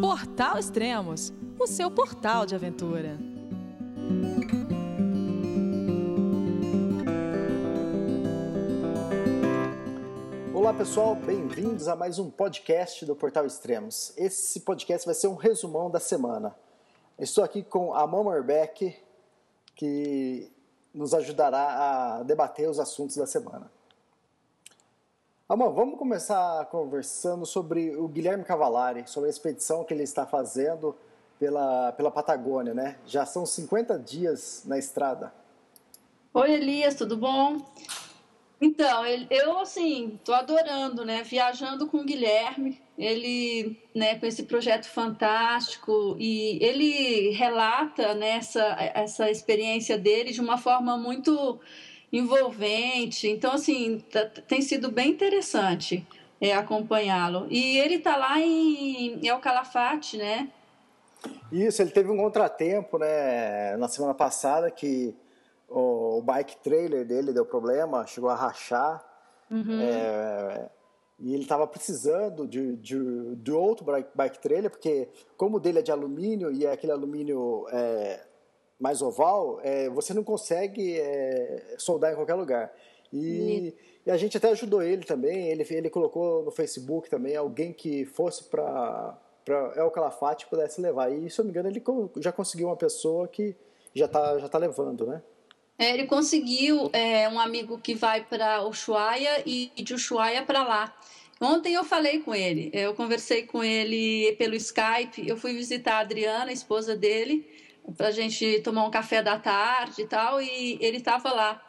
Portal Extremos, o seu portal de aventura. Olá pessoal, bem-vindos a mais um podcast do Portal Extremos. Esse podcast vai ser um resumão da semana. Estou aqui com a Mama Beck, que nos ajudará a debater os assuntos da semana. Amor, vamos começar conversando sobre o Guilherme Cavalari, sobre a expedição que ele está fazendo pela, pela Patagônia, né? Já são 50 dias na estrada. Oi, Elias, tudo bom? Então, eu, assim, tô adorando, né? Viajando com o Guilherme, ele, né, com esse projeto fantástico, e ele relata nessa né, essa experiência dele de uma forma muito envolvente. Então, assim, tá, tem sido bem interessante é, acompanhá-lo. E ele está lá em El Calafate, né? Isso, ele teve um contratempo, né, na semana passada que o, o bike trailer dele deu problema, chegou a rachar. Uhum. É, e ele estava precisando de, de, de, outro bike trailer, porque como o dele é de alumínio e é aquele alumínio é, mais oval, é, você não consegue é, soldar em qualquer lugar. E, e, a gente até ajudou ele também, ele, ele colocou no Facebook também alguém que fosse para El Calafate pudesse levar. E se eu não me engano, ele já conseguiu uma pessoa que já está já tá levando, né? É, ele conseguiu é, um amigo que vai para Ushuaia e de Ushuaia para lá. Ontem eu falei com ele, eu conversei com ele pelo Skype, eu fui visitar a Adriana, a esposa dele, para a gente tomar um café da tarde e tal, e ele estava lá,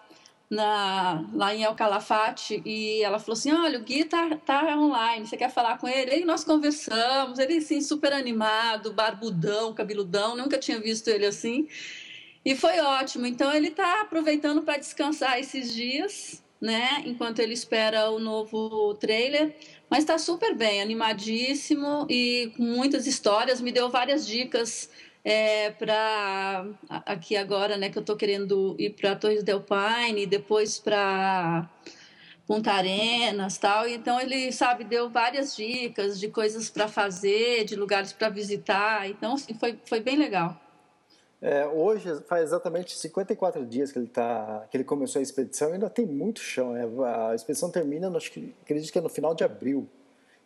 na, lá em El Calafate, e ela falou assim, olha, o Gui tá, tá online, você quer falar com ele? E nós conversamos, ele assim, super animado, barbudão, cabeludão, nunca tinha visto ele assim, e foi ótimo, então ele está aproveitando para descansar esses dias, né, enquanto ele espera o novo trailer, mas está super bem, animadíssimo e com muitas histórias, me deu várias dicas é, para aqui agora, né, que eu estou querendo ir para Torres del Paine depois para Punta Arenas, tal. Então ele, sabe, deu várias dicas de coisas para fazer, de lugares para visitar. Então, assim, foi foi bem legal. É, hoje faz exatamente 54 dias que ele tá, que ele começou a expedição e ainda tem muito chão. Né? A expedição termina, que, acredito que é no final de abril.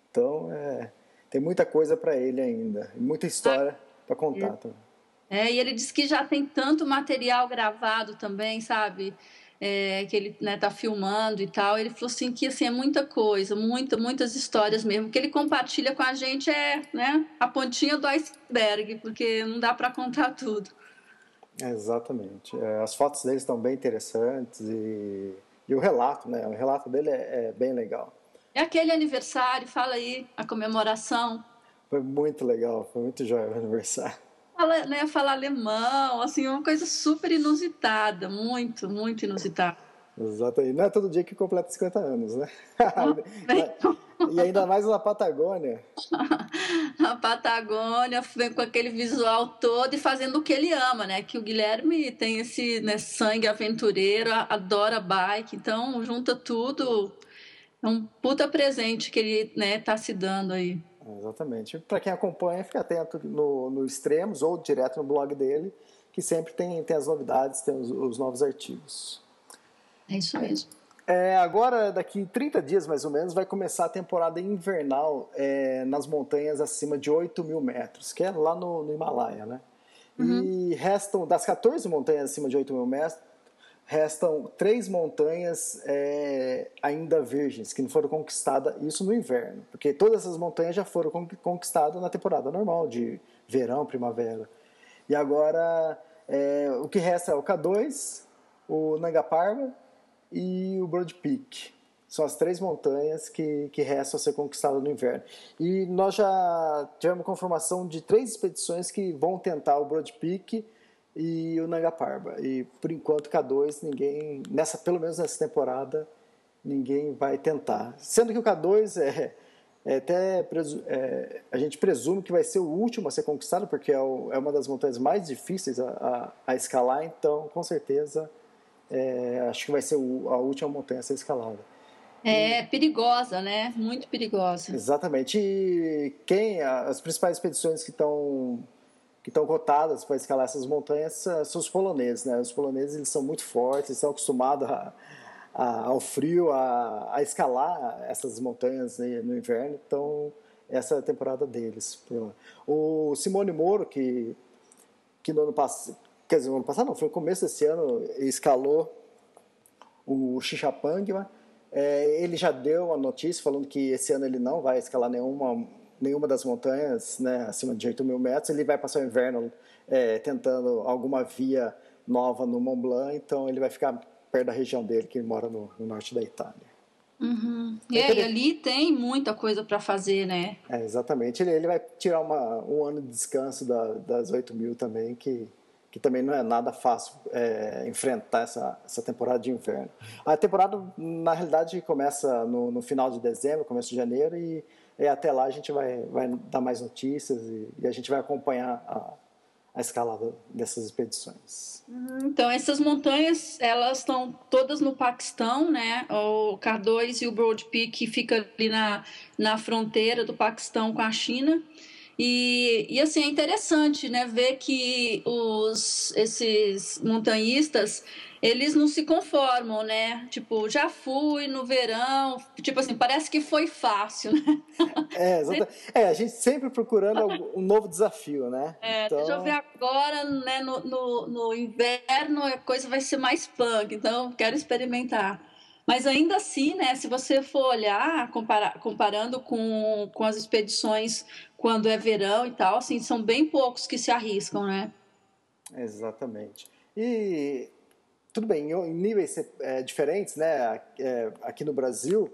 Então, é, tem muita coisa para ele ainda, muita história. Ah para contar. É. é, e ele disse que já tem tanto material gravado também, sabe? É, que ele né, tá filmando e tal. Ele falou assim que assim, é muita coisa, muita, muitas histórias mesmo. que ele compartilha com a gente é né, a pontinha do iceberg, porque não dá para contar tudo. exatamente. É, as fotos dele estão bem interessantes e, e o relato, né? O relato dele é, é bem legal. É aquele aniversário, fala aí, a comemoração. Foi muito legal, foi muito jóia o aniversário. Fala, né, falar alemão, assim, uma coisa super inusitada, muito, muito inusitada. Exato, e não é todo dia que completa 50 anos, né? e ainda mais na Patagônia. a Patagônia vem com aquele visual todo e fazendo o que ele ama, né? Que o Guilherme tem esse né, sangue aventureiro, adora bike, então junta tudo. É um puta presente que ele né, tá se dando aí. Exatamente. Para quem acompanha, fica atento no, no Extremos ou direto no blog dele, que sempre tem, tem as novidades, tem os, os novos artigos. É isso mesmo. É, agora, daqui 30 dias mais ou menos, vai começar a temporada invernal é, nas montanhas acima de 8 mil metros, que é lá no, no Himalaia, né? Uhum. E restam, das 14 montanhas acima de 8 mil metros, restam três montanhas é, ainda virgens, que não foram conquistadas, isso no inverno, porque todas essas montanhas já foram conquistadas na temporada normal, de verão, primavera. E agora, é, o que resta é o K2, o Nanga e o Broad Peak. São as três montanhas que, que restam a ser conquistadas no inverno. E nós já tivemos confirmação de três expedições que vão tentar o Broad Peak, e o Nanga Parba. E por enquanto K2 ninguém, nessa pelo menos nessa temporada, ninguém vai tentar. Sendo que o K2 é, é até é, a gente presume que vai ser o último a ser conquistado, porque é, o, é uma das montanhas mais difíceis a, a, a escalar, então com certeza é, acho que vai ser o, a última montanha a ser escalada. É perigosa, né? Muito perigosa. Exatamente. E quem as principais expedições que estão que estão cotadas para escalar essas montanhas são os poloneses, né? Os poloneses eles são muito fortes, estão acostumados a, a, ao frio, a, a, escalar essas montanhas né, no inverno. Então essa é a temporada deles. O Simone Moro que que no ano passado, quer dizer, no ano passado não, foi no começo desse ano, escalou o Xixapangma. É, ele já deu a notícia falando que esse ano ele não vai escalar nenhuma, nenhuma das montanhas né, acima de 8 mil metros. Ele vai passar o inverno é, tentando alguma via nova no Mont Blanc, então ele vai ficar perto da região dele, que ele mora no, no norte da Itália. Uhum. É, e ali tem muita coisa para fazer, né? É, exatamente. Ele, ele vai tirar uma, um ano de descanso da, das 8 mil também, que que também não é nada fácil é, enfrentar essa, essa temporada de inverno. A temporada, na realidade, começa no, no final de dezembro, começo de janeiro, e, e, até lá a gente vai, vai dar mais notícias e, e a gente vai acompanhar a, a escalada dessas expedições. Uhum. Então, essas montanhas, elas estão todas no Paquistão, né? O K2 e o Broad Peak fica ali na, na fronteira do Paquistão com a China. E, e assim, é interessante né, ver que os, esses montanhistas eles não se conformam, né? Tipo, já fui no verão, tipo assim, parece que foi fácil, né? É. É, a gente sempre procurando um novo desafio, né? É, então... deixa eu ver agora, né, no, no, no inverno a coisa vai ser mais punk, então quero experimentar. Mas ainda assim, né, se você for olhar, comparar, comparando com, com as expedições quando é verão e tal, assim, são bem poucos que se arriscam, né? Exatamente. E tudo bem, em níveis é, diferentes, né? É, aqui no Brasil,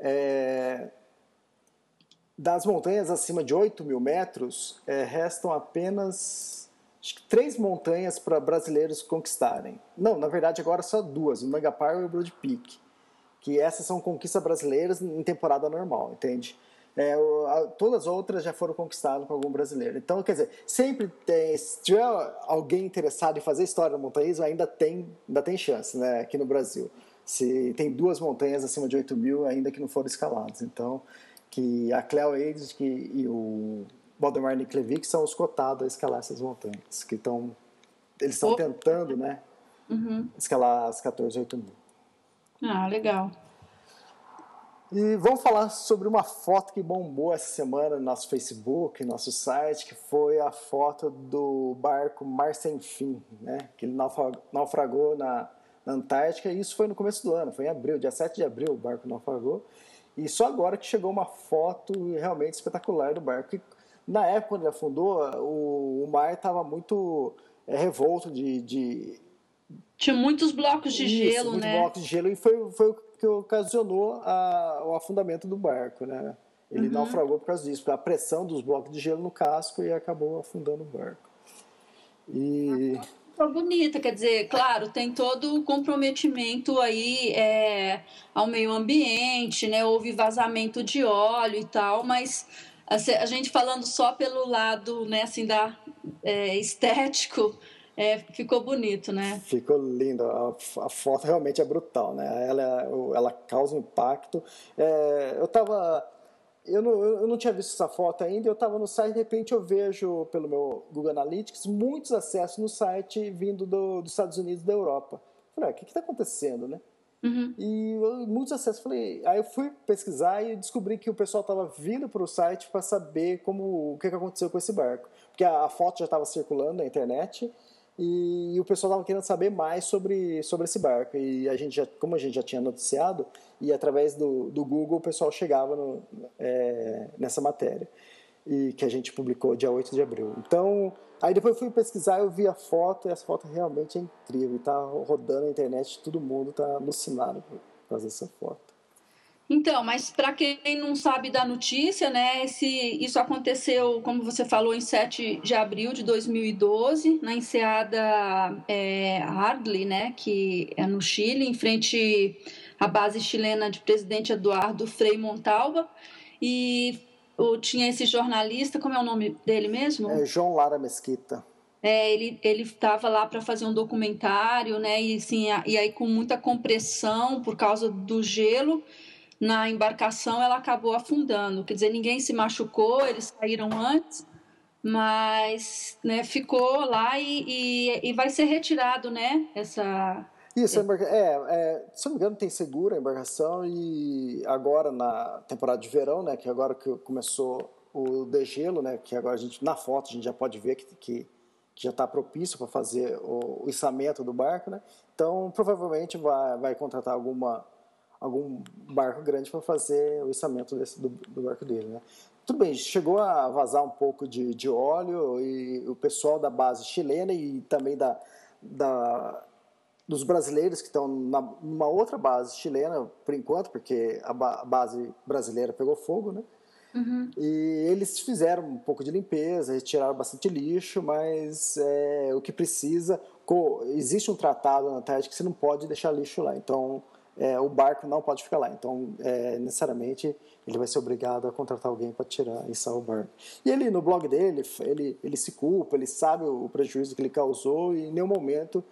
é, das montanhas acima de 8 mil metros, é, restam apenas três montanhas para brasileiros conquistarem. Não, na verdade agora só duas, o Mangapar e o Broad Peak. Que essas são conquistas brasileiras em temporada normal, entende? É, a, todas as outras já foram conquistadas por algum brasileiro. Então, quer dizer, sempre tem, se tiver alguém interessado em fazer história no montanhismo, ainda tem, ainda tem chance, né, aqui no Brasil. Se tem duas montanhas acima de 8 mil ainda que não foram escaladas. Então, que a Cleo Aids que, e o Valdemar Niklevic são os cotados a escalar essas montanhas, que estão, eles estão tentando, né, uhum. escalar as 14, 8 mil. Ah, legal. E vamos falar sobre uma foto que bombou essa semana no nosso Facebook, no nosso site, que foi a foto do barco Mar Sem Fim, né? que ele naufragou na, na Antártica, e isso foi no começo do ano, foi em abril, dia 7 de abril o barco naufragou, e só agora que chegou uma foto realmente espetacular do barco. E, na época, quando ele afundou, o, o mar estava muito é, revolto de, de, Tinha muitos blocos de Isso, gelo, muitos né? blocos de gelo, e foi, foi que ocasionou a, o afundamento do barco, né? Ele uhum. naufragou por causa disso, a pressão dos blocos de gelo no casco e acabou afundando o barco. E foi bonita, quer dizer, claro, tem todo o comprometimento aí é, ao meio ambiente, né? Houve vazamento de óleo e tal, mas a gente falando só pelo lado, né, assim, da é, estético, é, ficou bonito, né? Ficou lindo. A, a, foto realmente é brutal, né? Ela, ela causa impacto. É, eu tava. Eu não, eu não tinha visto essa foto ainda, eu estava no site, de repente eu vejo pelo meu Google Analytics muitos acessos no site vindo do, dos Estados Unidos e da Europa. Falei, ah, o que está acontecendo, né? Uhum. E muitos acessos. Falei, aí eu fui pesquisar e descobri que o pessoal estava vindo para o site para saber como o que, que aconteceu com esse barco. Porque a, a foto já estava circulando na internet e, o pessoal estava querendo saber mais sobre, sobre esse barco. E a gente já, como a gente já tinha noticiado, e através do, do Google o pessoal chegava no, é, nessa matéria, e que a gente publicou dia 8 de abril. Então, aí depois eu fui pesquisar, eu vi a foto, e essa foto realmente é incrível. Está rodando na internet, todo mundo está alucinado por causa dessa foto. Então, mas para quem não sabe da notícia, né, esse, isso aconteceu, como você falou, em 7 de abril de 2012, na enseada é, Hardley, né, que é no Chile, em frente à base chilena de presidente Eduardo Frei Montalva. E o, tinha esse jornalista, como é o nome dele mesmo? É João Lara Mesquita. É, ele ele estava lá para fazer um documentário, né? E, assim, e aí com muita compressão por causa do gelo na embarcação, ela acabou afundando. Quer dizer, ninguém se machucou, eles saíram antes, mas né, ficou lá e, e, e vai ser retirado, né? Essa, isso, é, é, se não me engano, tem seguro a embarcação e agora na temporada de verão, né, que agora que começou o degelo, né, que agora a gente, na foto, a gente já pode ver que, que, que já está propício para fazer o, o içamento do barco, né, então provavelmente vai, vai contratar alguma, algum barco grande para fazer o içamento desse, do, do barco dele, né. Tudo bem, chegou a vazar um pouco de, de óleo e o pessoal da base chilena e também da, da dos brasileiros que estão numa outra base chilena, por enquanto, porque a, base brasileira pegou fogo, né? Uhum. E eles fizeram um pouco de limpeza, retiraram bastante lixo, mas é, o que precisa. Existe um tratado na Antártica que você não pode deixar lixo lá, então é, o barco não pode ficar lá. Então, é, necessariamente, ele vai ser obrigado a contratar alguém para tirar e sair o barco. E ele, no blog dele, ele, ele se culpa, ele sabe o prejuízo que ele causou e em nenhum momento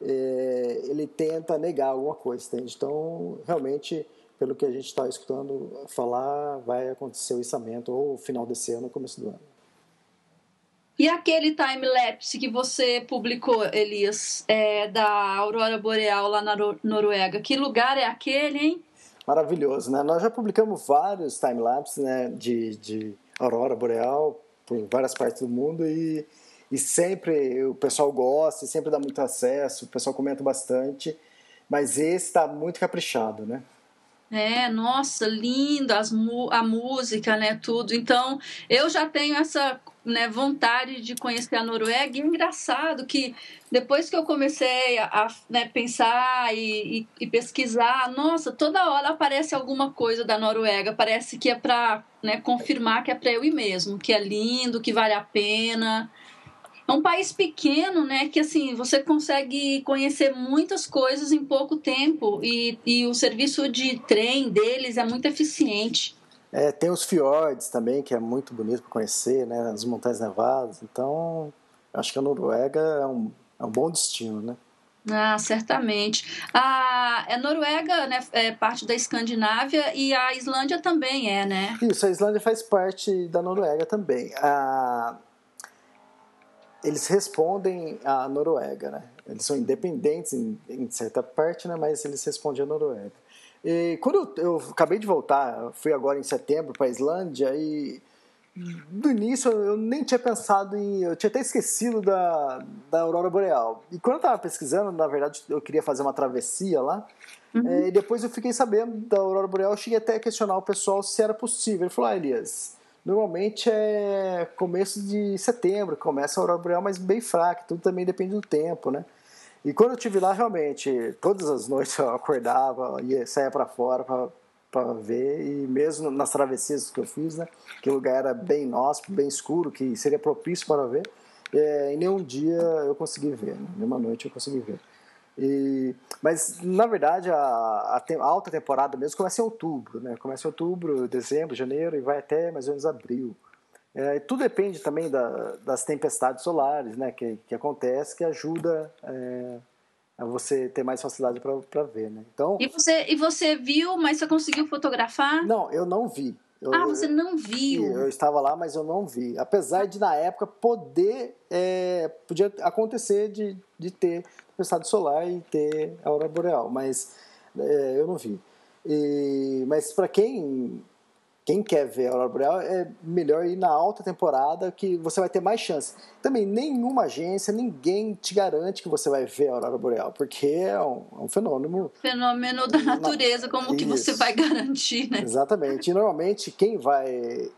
é, ele tenta negar alguma coisa, entende? Então, realmente, pelo que a gente está escutando falar, vai acontecer o içamento ou final desse ano, começo do ano. E aquele time-lapse que você publicou, Elias, é, da Aurora Boreal lá na Noruega, que lugar é aquele, hein? Maravilhoso, né? Nós já publicamos vários time-lapses né, de, de Aurora Boreal por várias partes do mundo e e sempre o pessoal gosta, sempre dá muito acesso, o pessoal comenta bastante, mas esse está muito caprichado, né? É, nossa, linda as, a música, né, tudo. Então, eu já tenho essa né, vontade de conhecer a Noruega. E é engraçado que depois que eu comecei a, a né, pensar e, e, e, pesquisar, nossa, toda hora aparece alguma coisa da Noruega. Parece que é para né, confirmar que é para eu ir mesmo, que é lindo, que vale a pena. É um país pequeno, né? Que assim você consegue conhecer muitas coisas em pouco tempo e, e o serviço de trem deles é muito eficiente. É, tem os fiordes também, que é muito bonito para conhecer, né? As montanhas nevadas. Então, acho que a Noruega é um, é um bom destino, né? Ah, certamente. A, a Noruega né, é parte da Escandinávia e a Islândia também é, né? Isso, a Islândia faz parte da Noruega também. A, eles respondem à Noruega, né? Eles são independentes em, em certa parte, né? Mas eles respondem à Noruega. E quando eu, eu acabei de voltar, fui agora em setembro para a Islândia e no início eu nem tinha pensado em. Eu tinha até esquecido da, da Aurora Boreal. E quando eu estava pesquisando, na verdade eu queria fazer uma travessia lá. Uhum. É, e depois eu fiquei sabendo da Aurora Boreal. Eu cheguei até a questionar o pessoal se era possível. Ele falou: Ah, Elias, Normalmente é começo de setembro, começa a aurora boreal, mas bem fraca, tudo também depende do tempo, né? E quando eu estive lá, realmente, todas as noites eu acordava, ia, saia para fora para ver, e mesmo nas travessias que eu fiz, né? Que o lugar era bem inóspito, bem escuro, que seria propício para ver, é, em nenhum dia eu consegui ver, né? nenhuma noite eu consegui ver. E, mas, na verdade, a, a, a, alta temporada mesmo começa em outubro, né? Começa em outubro, dezembro, janeiro e vai até mais ou menos abril. É, tudo depende também da, das tempestades solares, né? Que, que acontece, que ajuda é, a você ter mais facilidade para ver, né? Então, e, você, e você viu, mas você conseguiu fotografar? Não, eu não vi. Eu, ah, você não viu? Eu, eu estava lá, mas eu não vi. Apesar de, na época, poder... É, podia acontecer de, de ter tempestade solar e ter a aurora boreal, mas é, eu não vi. E, mas para quem quem quer ver a aurora boreal é melhor ir na alta temporada que você vai ter mais chance. Também nenhuma agência, ninguém te garante que você vai ver a aurora boreal, porque é um, é um fenômeno fenômeno da natureza, como Isso. que você vai garantir, né? Exatamente. E normalmente quem vai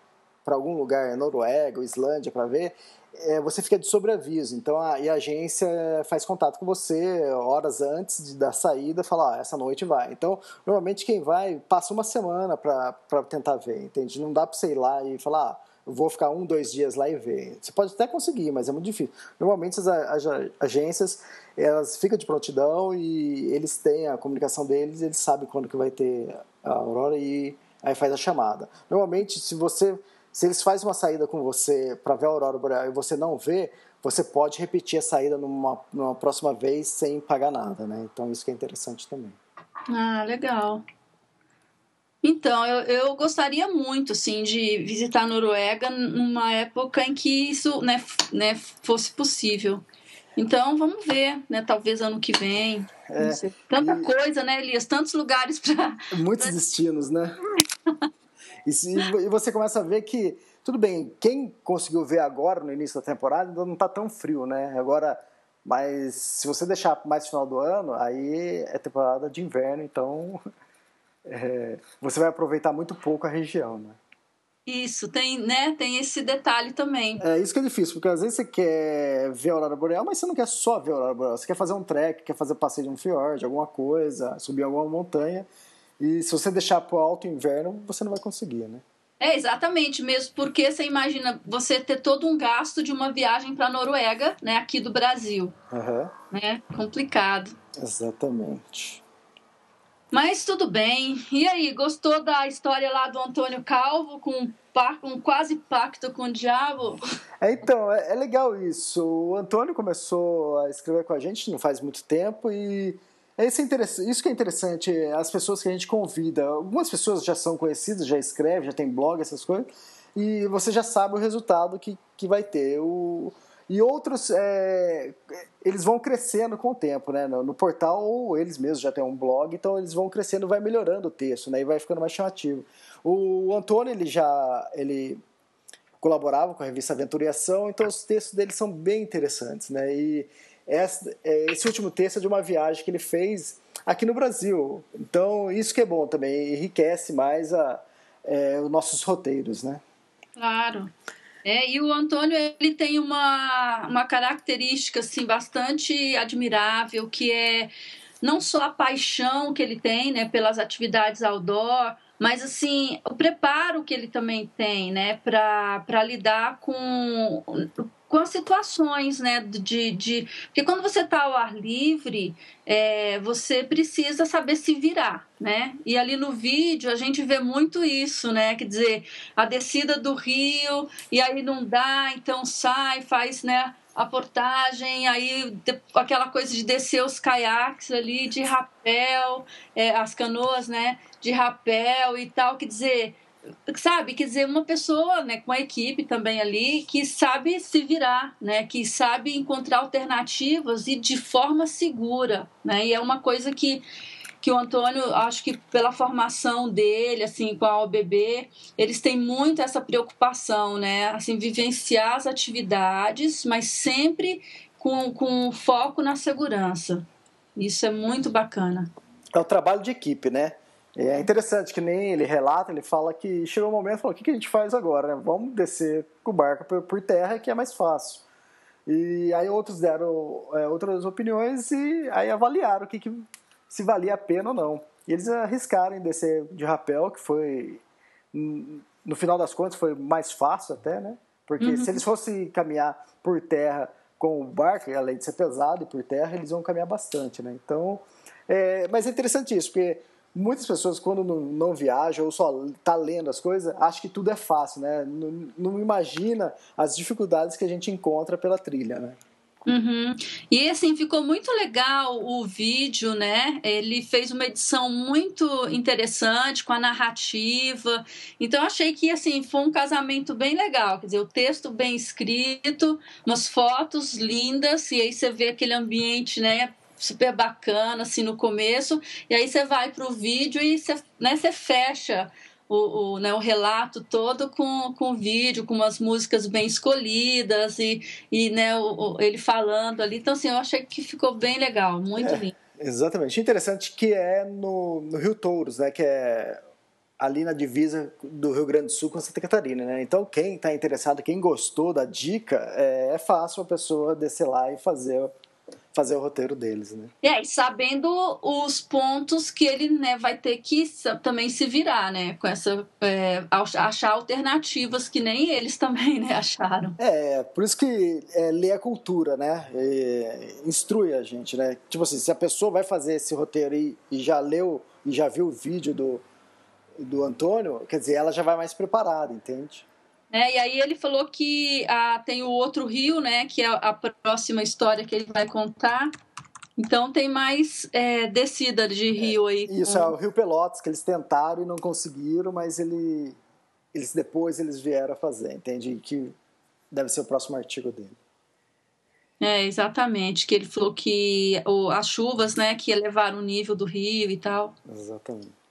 para algum lugar, Noruega Islândia, para ver, é, você fica de sobreaviso. Então a, e a agência faz contato com você horas antes de, da saída, fala, ah, essa noite vai. Então, normalmente quem vai passa uma semana para tentar ver, entende? Não dá para você ir lá e falar, ah, vou ficar um, dois dias lá e ver. Você pode até conseguir, mas é muito difícil. Normalmente as, as agências elas ficam de prontidão e eles têm a comunicação deles, eles sabem quando que vai ter a aurora e aí faz a chamada. Normalmente, se você se eles fazem uma saída com você para ver a aurora boreal e você não vê, você pode repetir a saída numa, numa próxima vez sem pagar nada, né? Então isso que é interessante também. Ah, legal. Então, eu, eu gostaria muito, sim, de visitar a Noruega numa época em que isso né, né, fosse possível. Então, vamos ver, né? Talvez ano que vem. É, Tanta e... coisa, né, Elias? Tantos lugares para. Muitos destinos, né? e, se, e você começa a ver que, tudo bem, quem conseguiu ver agora, no início da temporada, ainda não está tão frio, né? Agora, mas se você deixar mais final do ano, aí é temporada de inverno, então é, você vai aproveitar muito pouco a região, né? Isso, tem, né, tem esse detalhe também. É isso que é difícil, porque às vezes você quer ver a aurora boreal, mas você não quer só ver a aurora boreal, você quer fazer um trek, quer fazer passeio de um fiord, alguma coisa, subir alguma montanha, e se você deixar para o alto inverno, você não vai conseguir, né? É, exatamente, mesmo porque você imagina você ter todo um gasto de uma viagem para a Noruega, né, aqui do Brasil. Uhum. Né? Complicado. Exatamente. Mas tudo bem. E aí, gostou da história lá do Antônio Calvo com um quase pacto com o diabo? É, então, é, é, legal isso. O Antônio começou a escrever com a gente não faz muito tempo e isso, é isso que é interessante, as pessoas que a gente convida. Algumas pessoas já são conhecidas, já escrevem, já tem blog, essas coisas, e você já sabe o resultado que, que vai ter. O, e outros, é, eles vão crescendo com o tempo, né? No, no, portal, ou eles mesmos já têm um blog, então eles vão crescendo, vai melhorando o texto, né? E vai ficando mais chamativo. O Antônio, ele já ele colaborava com a revista Aventura e Ação, então os textos dele são bem interessantes, né? E esse, é, esse último texto é de uma viagem que ele fez aqui no Brasil. Então, isso que é bom também, enriquece mais a, é, os nossos roteiros, né? Claro. É, e o Antônio ele tem uma, uma característica assim, bastante admirável, que é não só a paixão que ele tem né, pelas atividades outdoor, mas assim o preparo que ele também tem né, para lidar com com as situações, né? De, de... Porque quando você está ao ar livre, é, você precisa saber se virar, né? E ali no vídeo a gente vê muito isso, né? Quer dizer, a descida do rio, e aí não dá, então sai, faz, né? a portagem, aí aquela coisa de descer os caiaques ali de rapel, é, as canoas, né, de rapel e tal, quer dizer, sabe, quer dizer, uma pessoa, né, com a equipe também ali, que sabe se virar, né, que sabe encontrar alternativas e de forma segura, né, e é uma coisa que que o Antônio, acho que pela formação dele, assim, com a OBB, eles têm muito essa preocupação, né, assim, vivenciar as atividades, mas sempre com, com foco na segurança. Isso é muito bacana. É o trabalho de equipe, né? É interessante que nem ele relata, ele fala que chegou um momento e falou: o que, que a gente faz agora? Né? Vamos descer com o barco por, por, terra, que é mais fácil. E aí outros deram é, outras opiniões e aí avaliaram o que, que se valia a pena ou não. E eles arriscaram em descer de rapel, que foi, no final das contas, foi mais fácil até, né? Porque uhum. se eles fossem caminhar por terra com o barco, além de ser pesado e por terra, eles iam caminhar bastante, né? Então, é, mas é interessante isso, porque muitas pessoas quando não, não viajam ou só tá lendo as coisas acham que tudo é fácil né não, não imagina as dificuldades que a gente encontra pela trilha né Uhum. E assim, ficou muito legal o vídeo, né? Ele fez uma edição muito interessante com a narrativa. Então, achei que assim, foi um casamento bem legal. Quer dizer, o texto bem escrito, umas fotos lindas, e aí você vê aquele ambiente, né? Super bacana assim no começo e aí você vai para o vídeo e você, né, você fecha o, o, né, o relato todo com, com vídeo, com umas músicas bem escolhidas e, e né, o, ele falando ali. Então, assim, eu achei que ficou bem legal, muito é, lindo. Exatamente. Interessante que é no, no Rio Touros, né, que é ali na divisa do Rio Grande do Sul com Santa Catarina, né? Então, quem está interessado, quem gostou da dica, é, é fácil a pessoa descer lá e fazer fazer o roteiro deles, né? É, e sabendo os pontos que ele né, vai ter que também se virar, né? Com essa. É, achar alternativas que nem eles também né, acharam. É, por isso que é, lê a cultura, né? E, instrui a gente, né? Tipo assim, se a pessoa vai fazer esse roteiro e, e já leu e já viu o vídeo do, do Antônio, quer dizer, ela já vai mais preparada, entende? É, e aí ele falou que ah, tem o outro rio, né? Que é a próxima história que ele vai contar. Então tem mais é, descida de rio aí. Isso, é o Rio Pelotas, que eles tentaram e não conseguiram, mas ele, eles depois eles vieram a fazer, entende? Que deve ser o próximo artigo dele. É, exatamente, que ele falou que o, as chuvas, né, que elevaram o nível do rio e tal. Exatamente.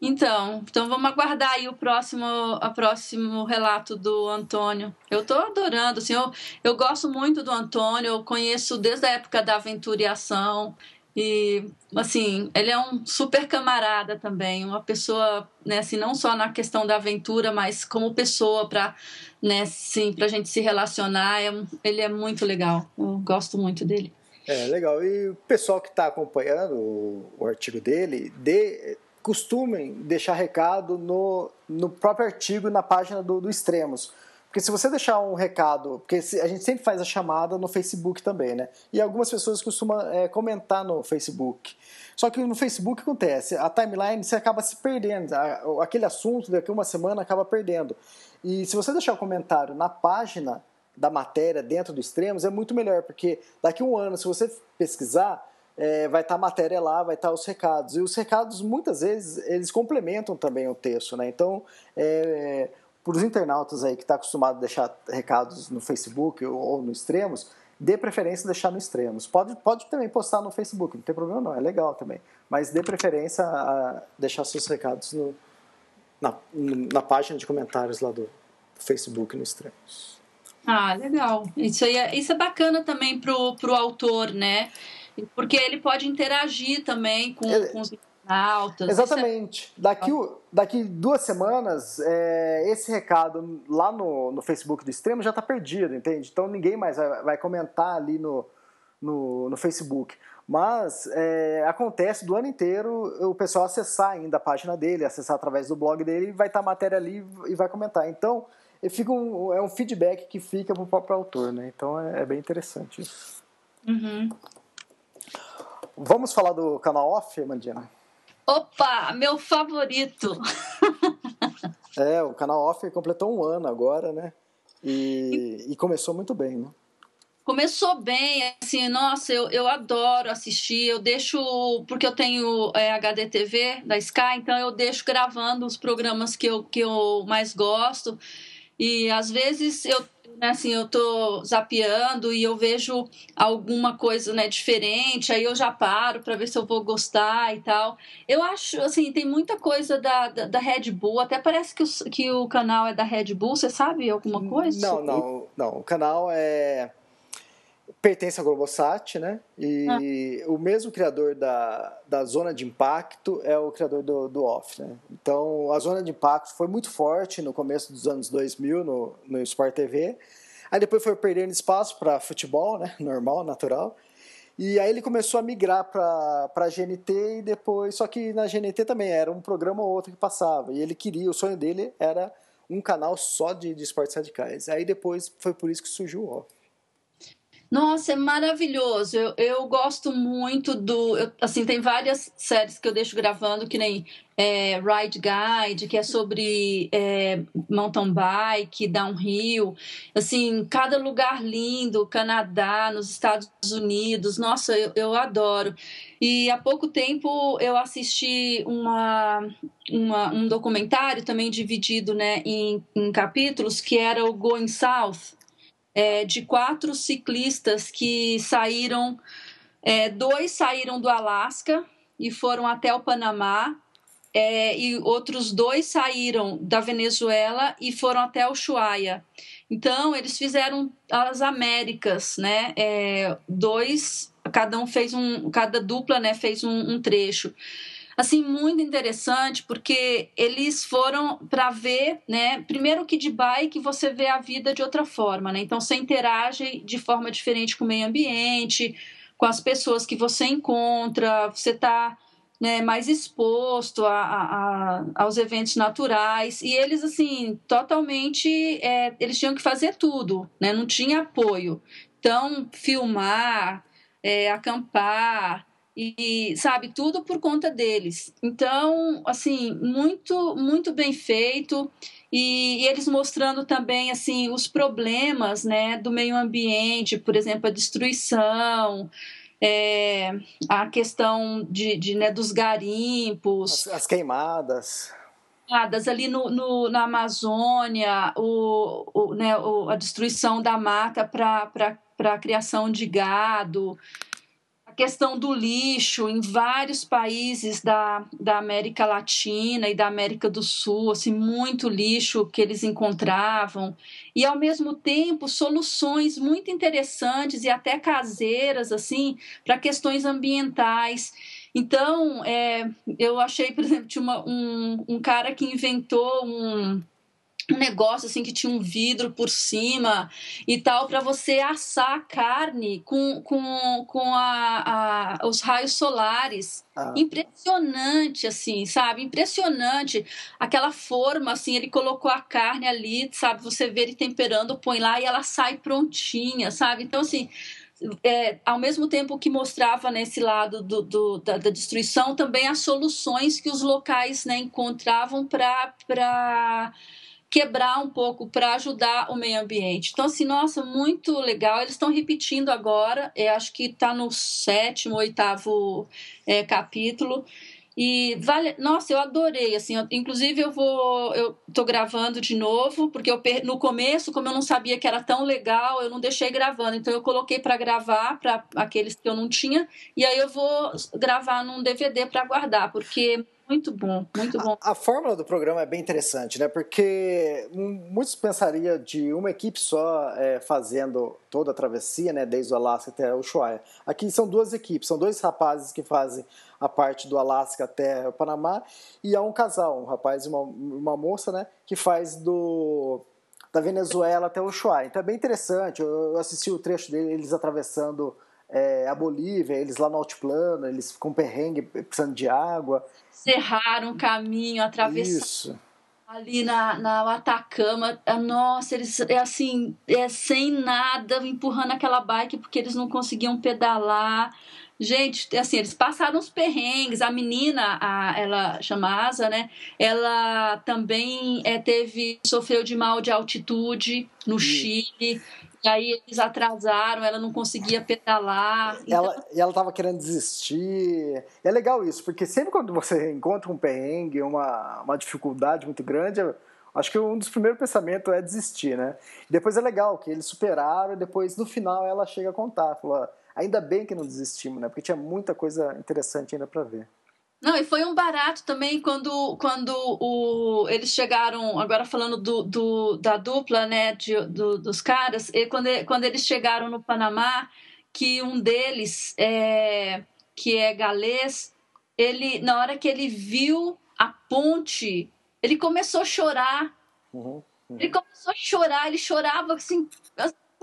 Então, então vamos aguardar aí o próximo, a próximo relato do Antônio. Eu estou adorando, assim, eu, eu gosto muito do Antônio, eu conheço desde a época da Aventura e Ação, e, assim, ele é um super camarada também, uma pessoa, né, assim, não só na questão da aventura, mas como pessoa para, né, pra gente se relacionar, é, ele é muito legal. Eu gosto muito dele. É, legal. E o pessoal que está acompanhando o, o, artigo dele, de, costumem deixar recado no, no próprio artigo na página do, do Extremos. Porque se você deixar um recado, porque a gente sempre faz a chamada no Facebook também, né? E algumas pessoas costumam é, comentar no Facebook. Só que no Facebook acontece, a timeline você acaba se perdendo, aquele assunto daqui uma semana acaba perdendo. E se você deixar um comentário na página da matéria dentro do Extremos, é muito melhor, porque daqui um ano, se você pesquisar, é, vai estar tá a matéria lá, vai estar tá os recados. E os recados, muitas vezes, eles complementam também o texto, né? Então, é, para os internautas aí que está acostumado a deixar recados no Facebook ou, ou no Extremos, dê preferência deixar no Extremos. Pode, pode também postar no Facebook, não tem problema não, é legal também. Mas dê preferência a deixar seus recados no, na, na página de comentários lá do Facebook no Extremos. Ah, legal. Isso, aí é, isso é bacana também pro, pro autor, né? Porque ele pode interagir também com, ele, com os altas. Exatamente. É... Daqui, daqui duas semanas, é, esse recado lá no, no Facebook do Extremo já está perdido, entende? Então ninguém mais vai, vai comentar ali no, no, no Facebook. Mas é, acontece do ano inteiro o pessoal acessar ainda a página dele, acessar através do blog dele, vai estar tá a matéria ali e vai comentar. Então, fica um, é um feedback que fica para o próprio autor, né? Então é, é bem interessante isso. Uhum. Vamos falar do canal off, Mandina? Opa, meu favorito! é, o canal Off completou um ano agora, né? E, e começou muito bem, né? Começou bem, assim, nossa, eu, eu adoro assistir, eu deixo, porque eu tenho é, HDTV da Sky, então eu deixo gravando os programas que eu, que eu mais gosto, e às vezes eu assim, eu tô zapeando e eu vejo alguma coisa, né, diferente, aí eu já paro para ver se eu vou gostar e tal. Eu acho, assim, tem muita coisa da, da, da Red Bull, até parece que o, que o canal é da Red Bull, você sabe alguma coisa? Não, não, não, o canal é pertence à Globosat, né? E ah. o mesmo criador da, da Zona de Impacto é o criador do, do Off, né? Então, a Zona de Impacto foi muito forte no começo dos anos 2000 no, no Sport TV. Aí depois foi perdendo espaço para futebol, né? Normal, natural. E aí ele começou a migrar para a GNT e depois... Só que na GNT também era um programa ou outro que passava. E ele queria, o sonho dele era um canal só de, de esportes radicais. Aí depois foi por isso que surgiu o Off. Nossa, é maravilhoso. Eu, eu gosto muito do. Eu, assim, tem várias séries que eu deixo gravando, que nem é, Ride Guide, que é sobre é, mountain bike, downhill. Assim, cada lugar lindo, Canadá, nos Estados Unidos. Nossa, eu, eu adoro. E há pouco tempo eu assisti uma, uma, um documentário também dividido né, em, em capítulos, que era o Going South é, de quatro ciclistas que saíram, é, dois saíram do Alasca e foram até o Panamá, é, e outros dois saíram da Venezuela e foram até o Ushuaia. Então, eles fizeram as Américas, né? É, dois, cada um fez um, cada dupla, né, fez um, um trecho assim muito interessante porque eles foram para ver, né? Primeiro que de bike você vê a vida de outra forma, né? Então você interage de forma diferente com o meio ambiente, com as pessoas que você encontra, você está né, mais exposto a, a, aos eventos naturais e eles assim totalmente é, eles tinham que fazer tudo, né? Não tinha apoio. Então filmar, é, acampar e sabe tudo por conta deles. Então, assim, muito muito bem feito e, e, eles mostrando também assim os problemas, né, do meio ambiente, por exemplo, a destruição, é, a questão de, de né, dos garimpos. As, as queimadas ali no, no, na Amazônia, o, o, né, o, a destruição da mata para a criação de gado, questão do lixo em vários países da, da América Latina e da América do Sul, assim, muito lixo que eles encontravam, e ao mesmo tempo soluções muito interessantes e até caseiras, assim, para questões ambientais. Então, é, eu achei, por exemplo, uma, um, um cara que inventou um um negócio assim que tinha um vidro por cima e tal para você assar a carne com, com, com a, a os raios solares. Ah. impressionante assim sabe? Impressionante aquela forma assim ele colocou a carne ali sabe? Você vê ele temperando põe lá e ela sai prontinha sabe? Então assim é, ao mesmo tempo que mostrava nesse lado do, do da, da, destruição também as soluções que os locais né, encontravam para quebrar um pouco para ajudar o meio ambiente. Então, assim, nossa, muito legal. Eles estão repetindo agora, eu acho que está no sétimo, oitavo é, capítulo. E vale, nossa, eu adorei, assim, eu, inclusive eu vou, eu tô gravando de novo, porque eu no começo, como eu não sabia que era tão legal, eu não deixei gravando, então eu coloquei para gravar para aqueles que eu não tinha, e aí eu vou gravar num DVD para guardar, porque muito bom, muito bom. A, a, fórmula do programa é bem interessante, né? Porque muitos pensariam de uma equipe só é, fazendo toda a travessia, né? Desde o Alasca até o Ushuaia. Aqui são duas equipes, são dois rapazes que fazem a parte do Alasca até o Panamá e há um casal, um rapaz e uma, uma moça, né? Que faz do da Venezuela até o Ushuaia. Então é bem interessante. Eu assisti o trecho deles atravessando é, a Bolívia, eles lá no altiplano, eles com perrengue, precisando de água serraram o caminho, atravessaram Isso. ali na, na Atacama. Ah, nossa, eles é assim, é sem nada, empurrando aquela bike porque eles não conseguiam pedalar. Gente, assim, eles passaram os perrengues. A menina, a, ela chama Asa, né? Ela também é, teve, sofreu de mal de altitude no Chile. E aí eles atrasaram, ela não conseguia pedalar. Ela, então... E ela estava querendo desistir. É legal isso, porque sempre quando você encontra um perrengue, uma, uma dificuldade muito grande, acho que um dos primeiros pensamentos é desistir, né? Depois é legal que eles superaram e depois no final ela chega a contar, falou, ainda bem que não desistimos, né? Porque tinha muita coisa interessante ainda para ver. Não, e foi um barato também quando, quando o, eles chegaram, agora falando do, do da dupla, né, de, do, dos caras, e quando, quando eles chegaram no Panamá, que um deles, é, que é galês, ele, na hora que ele viu a ponte, ele começou a chorar. Uhum, uhum. Ele começou a chorar, ele chorava assim,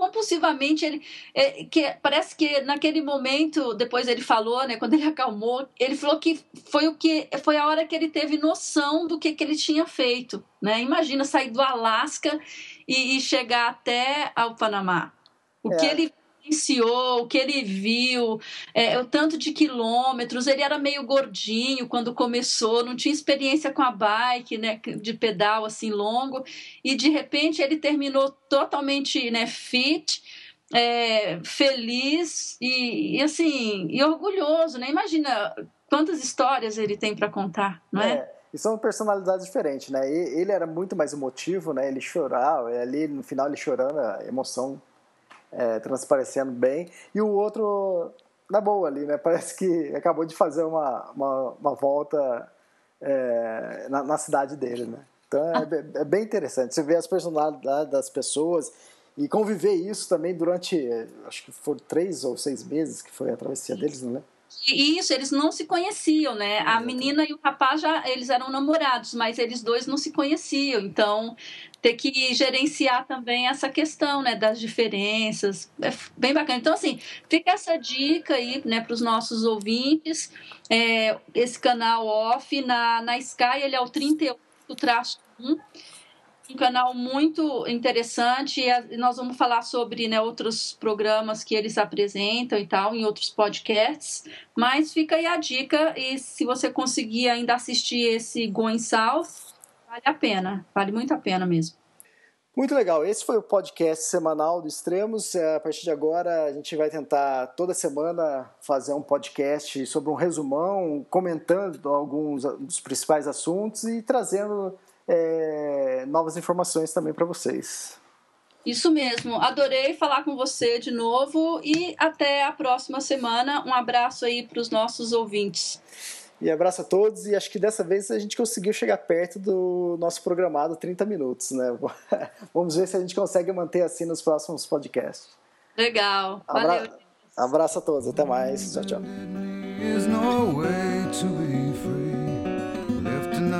compulsivamente ele é, que parece que naquele momento depois ele falou né quando ele acalmou ele falou que foi o que foi a hora que ele teve noção do que, que ele tinha feito né imagina sair do Alasca e, e chegar até ao Panamá o é. que ele vivenciou, o que ele viu, é, o tanto de quilômetros. Ele era meio gordinho quando começou, não tinha experiência com a bike, né, de pedal assim longo, e de repente ele terminou totalmente né, fit. É, feliz e, e, assim e orgulhoso, né? Imagina quantas histórias ele tem para contar, não é? é? E são personalidades diferentes, né? Ele era muito mais emotivo, né? Ele chorava, ali no final ele chorando, a emoção é, transparecendo bem, e o outro na boa ali, né? Parece que acabou de fazer uma, uma, uma volta é, na, na, cidade dele, né? Então é, é, bem interessante. Você vê as personalidades das pessoas e conviver isso também durante, acho que foram três ou seis meses que foi a travessia deles, não é? Isso, eles não se conheciam, né? A menina e o rapaz já eles eram namorados, mas eles dois não se conheciam. Então, ter que gerenciar também essa questão, né, das diferenças. É bem bacana. Então, assim, fica essa dica aí, né, para os nossos ouvintes. É, esse canal off na, na Sky, ele é o 38 traço 1 um canal muito interessante e nós vamos falar sobre né, outros programas que eles apresentam e tal, em outros podcasts. Mas fica aí a dica e se você conseguir ainda assistir esse Going South, vale a pena, vale muito a pena mesmo. Muito legal. Esse foi o podcast semanal do Extremos. É, a partir de agora, a gente vai tentar toda semana fazer um podcast sobre um resumão, comentando alguns dos principais assuntos e trazendo é, novas informações também para vocês. Isso mesmo. Adorei falar com você de novo e até a próxima semana. Um abraço aí para os nossos ouvintes. E abraço a todos, e acho que dessa vez a gente conseguiu chegar perto do nosso programado 30 minutos, né? Vamos ver se a gente consegue manter assim nos próximos podcasts. Legal. Abra... Valeu. Abraço a todos, até mais. Tchau, tchau.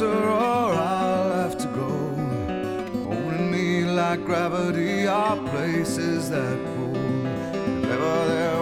Closer or I'll have to go. Holding me like gravity are places that pull. If ever there